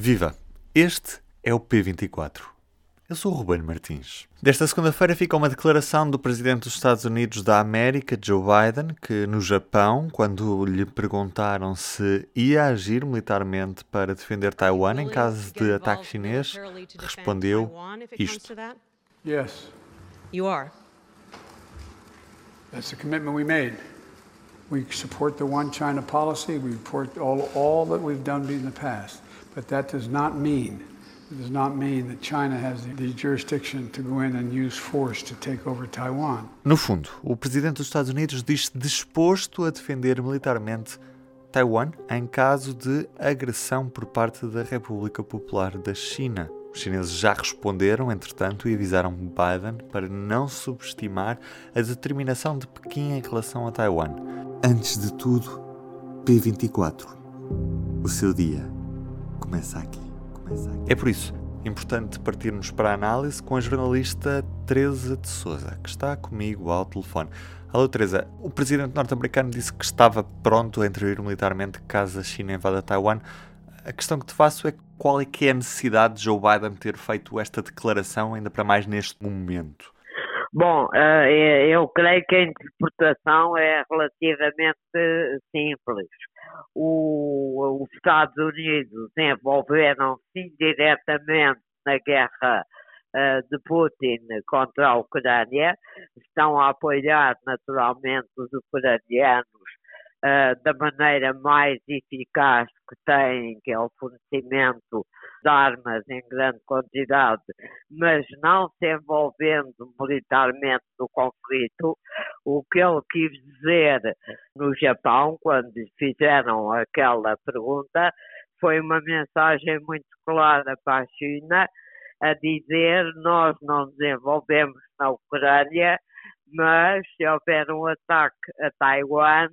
Viva! Este é o P24. Eu sou o Ruben Martins. Desta segunda-feira fica uma declaração do presidente dos Estados Unidos da América, Joe Biden, que no Japão, quando lhe perguntaram se ia agir militarmente para defender Taiwan em caso de ataque chinês, respondeu isto. Yes. You are. That's the commitment we made. We support the one China policy. We support all, all that we've done in the past. But that does not mean it does not mean that China has the jurisdiction to go in and use force to take over Taiwan. No fundo, o presidente dos Estados Unidos diz-se disposto a defender militarmente Taiwan em caso de agressão por parte da República Popular da China. Os chineses já responderam, entretanto, e avisaram Biden para não subestimar a determinação de Pequim em relação a Taiwan. Antes de tudo, P24. O seu dia começa aqui. Começa aqui. É por isso importante partirmos para a análise com a jornalista Teresa de Souza, que está comigo ao telefone. Alô, Teresa. O presidente norte-americano disse que estava pronto a intervir militarmente caso a China invada Taiwan. A questão que te faço é qual é que é a necessidade de Joe Biden ter feito esta declaração, ainda para mais neste momento? Bom, eh, eu creio que a interpretação é relativamente simples o, os Estados Unidos envolveram-se diretamente na guerra uh, de Putin contra a Ucrânia, estão a apoiar naturalmente os ucranianos uh, da maneira mais eficaz que têm, que é o fornecimento de armas em grande quantidade, mas não se envolvendo militarmente no conflito, o que ele quis dizer no Japão, quando fizeram aquela pergunta, foi uma mensagem muito clara para a China, a dizer nós não nos envolvemos na Ucrânia, mas se houver um ataque a Taiwan,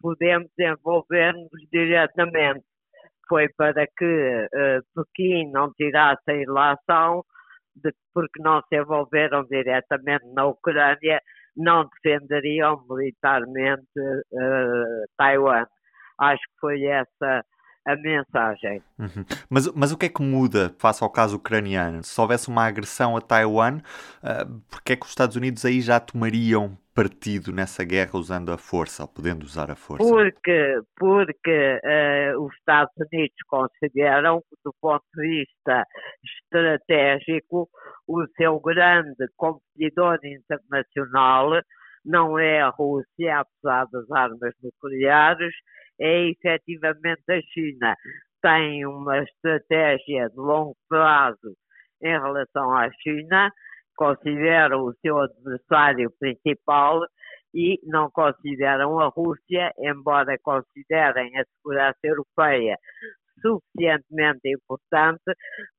podemos envolver-nos diretamente. Foi para que uh, Pequim não tirasse a ilação, de, porque não se envolveram diretamente na Ucrânia, não defenderiam militarmente uh, Taiwan. Acho que foi essa a mensagem. Uhum. Mas, mas o que é que muda face ao caso ucraniano? Se houvesse uma agressão a Taiwan, uh, porque é que os Estados Unidos aí já tomariam partido nessa guerra usando a força, ou podendo usar a força? Porque, porque uh, os Estados Unidos consideram do ponto de vista estratégico, o seu grande competidor internacional não é a Rússia, apesar das armas nucleares, é efetivamente a China. Tem uma estratégia de longo prazo em relação à China, consideram o seu adversário principal e não consideram a Rússia, embora considerem a segurança europeia suficientemente importante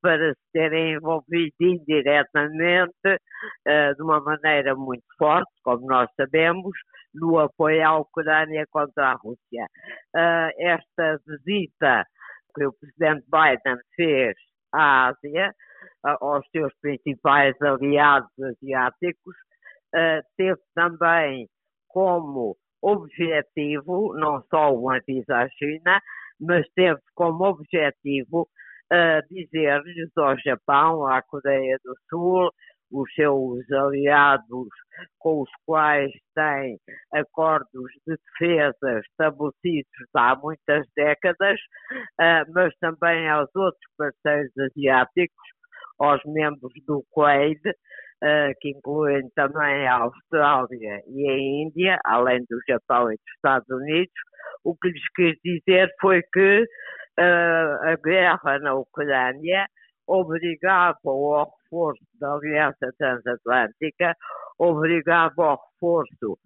para se terem envolvido indiretamente, uh, de uma maneira muito forte, como nós sabemos, no apoio à Ucrânia contra a Rússia. Uh, esta visita que o presidente Biden fez à Ásia, aos seus principais aliados asiáticos, uh, teve também como objetivo, não só um aviso à China, mas teve como objetivo uh, dizer-lhes ao Japão, à Coreia do Sul, os seus aliados com os quais tem acordos de defesa estabelecidos há muitas décadas, uh, mas também aos outros parceiros asiáticos, aos membros do Quaid, uh, que incluem também a Austrália e a Índia, além do Japão e dos Estados Unidos, o que lhes quis dizer foi que uh, a guerra na Ucrânia obrigava ao reforço da Aliança Transatlântica, obrigava ao reforço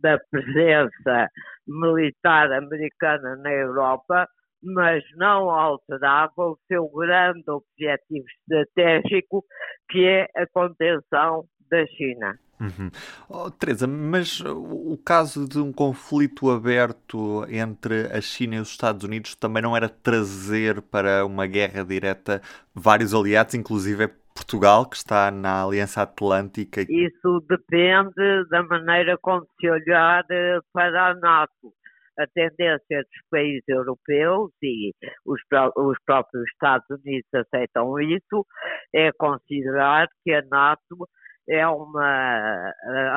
da presença militar americana na Europa, mas não alterava o seu grande objetivo estratégico, que é a contenção da China. Uhum. Oh, Teresa, mas o caso de um conflito aberto entre a China e os Estados Unidos também não era trazer para uma guerra direta vários aliados, inclusive Portugal, que está na Aliança Atlântica? Isso depende da maneira como se olhar eh, para a NATO. A tendência dos países europeus, e os, os próprios Estados Unidos aceitam isso, é considerar que a NATO é uma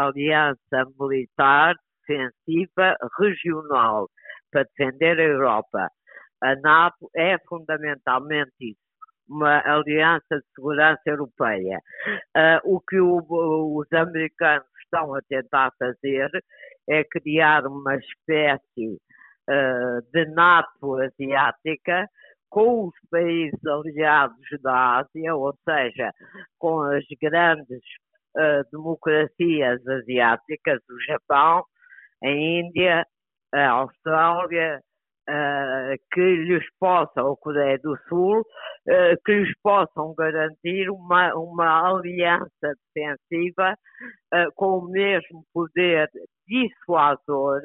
aliança militar defensiva regional para defender a Europa. A NATO é fundamentalmente isso uma aliança de segurança europeia. Uh, o que o, os americanos estão a tentar fazer é criar uma espécie uh, de NATO asiática com os países aliados da Ásia, ou seja, com as grandes uh, democracias asiáticas, o Japão, a Índia, a Austrália, uh, que lhes possam, a Coreia do Sul, uh, que lhes possam garantir uma, uma aliança defensiva uh, com o mesmo poder dissuasor,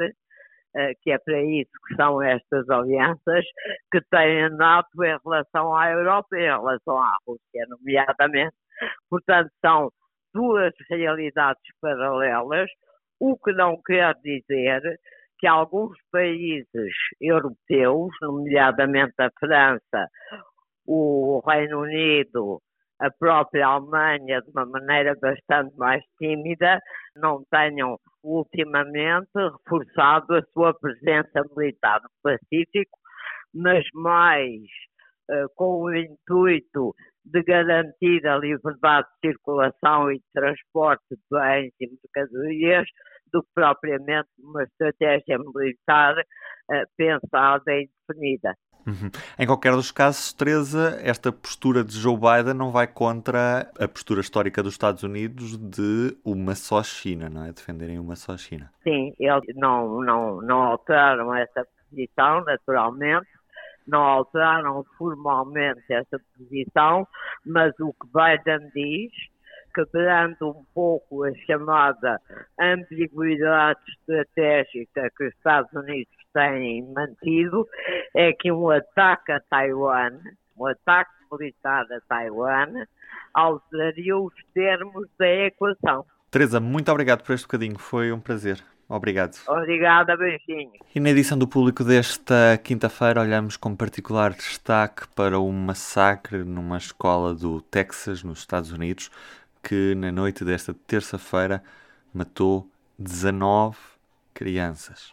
que é para isso que são estas alianças, que tem a NATO em relação à Europa e em relação à Rússia, nomeadamente. Portanto, são duas realidades paralelas, o que não quer dizer que alguns países europeus, nomeadamente a França, o Reino Unido, a própria Alemanha, de uma maneira bastante mais tímida, não tenham ultimamente reforçado a sua presença militar no Pacífico, mas mais uh, com o intuito de garantir a liberdade de circulação e de transporte de bens e mercadorias do que propriamente uma estratégia militar uh, pensada e definida. Uhum. Em qualquer dos casos, Teresa, esta postura de Joe Biden não vai contra a postura histórica dos Estados Unidos de uma só China, não é? Defenderem uma só China. Sim, eles não, não, não alteraram essa posição, naturalmente, não alteraram formalmente essa posição, mas o que Biden diz quebrando um pouco a chamada ambiguidade estratégica que os Estados Unidos têm mantido, é que um ataque a Taiwan, um ataque militar a Taiwan, alteraria os termos da equação. Teresa, muito obrigado por este bocadinho, foi um prazer. Obrigado. Obrigada, beijinho. E na edição do público desta quinta-feira olhamos com particular destaque para um massacre numa escola do Texas, nos Estados Unidos, que na noite desta terça-feira matou 19 crianças.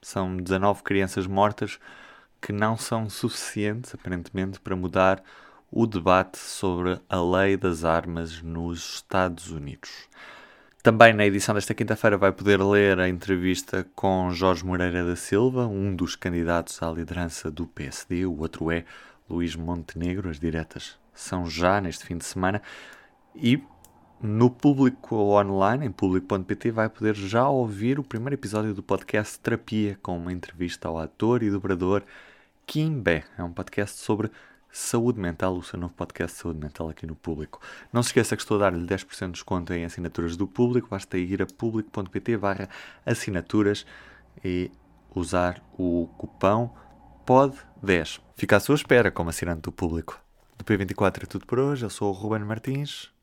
São 19 crianças mortas que não são suficientes, aparentemente, para mudar o debate sobre a lei das armas nos Estados Unidos. Também na edição desta quinta-feira vai poder ler a entrevista com Jorge Moreira da Silva, um dos candidatos à liderança do PSD, o outro é Luís Montenegro. As diretas são já neste fim de semana. E no público online, em público.pt, vai poder já ouvir o primeiro episódio do podcast Terapia, com uma entrevista ao ator e dobrador Kim Bé. É um podcast sobre saúde mental, o seu novo podcast de saúde mental aqui no público. Não se esqueça que estou a dar-lhe 10% de desconto em assinaturas do público, basta ir a público.pt barra assinaturas e usar o cupão POD10. Fica à sua espera como assinante do público. Do P24 é tudo por hoje, eu sou o Ruben Martins,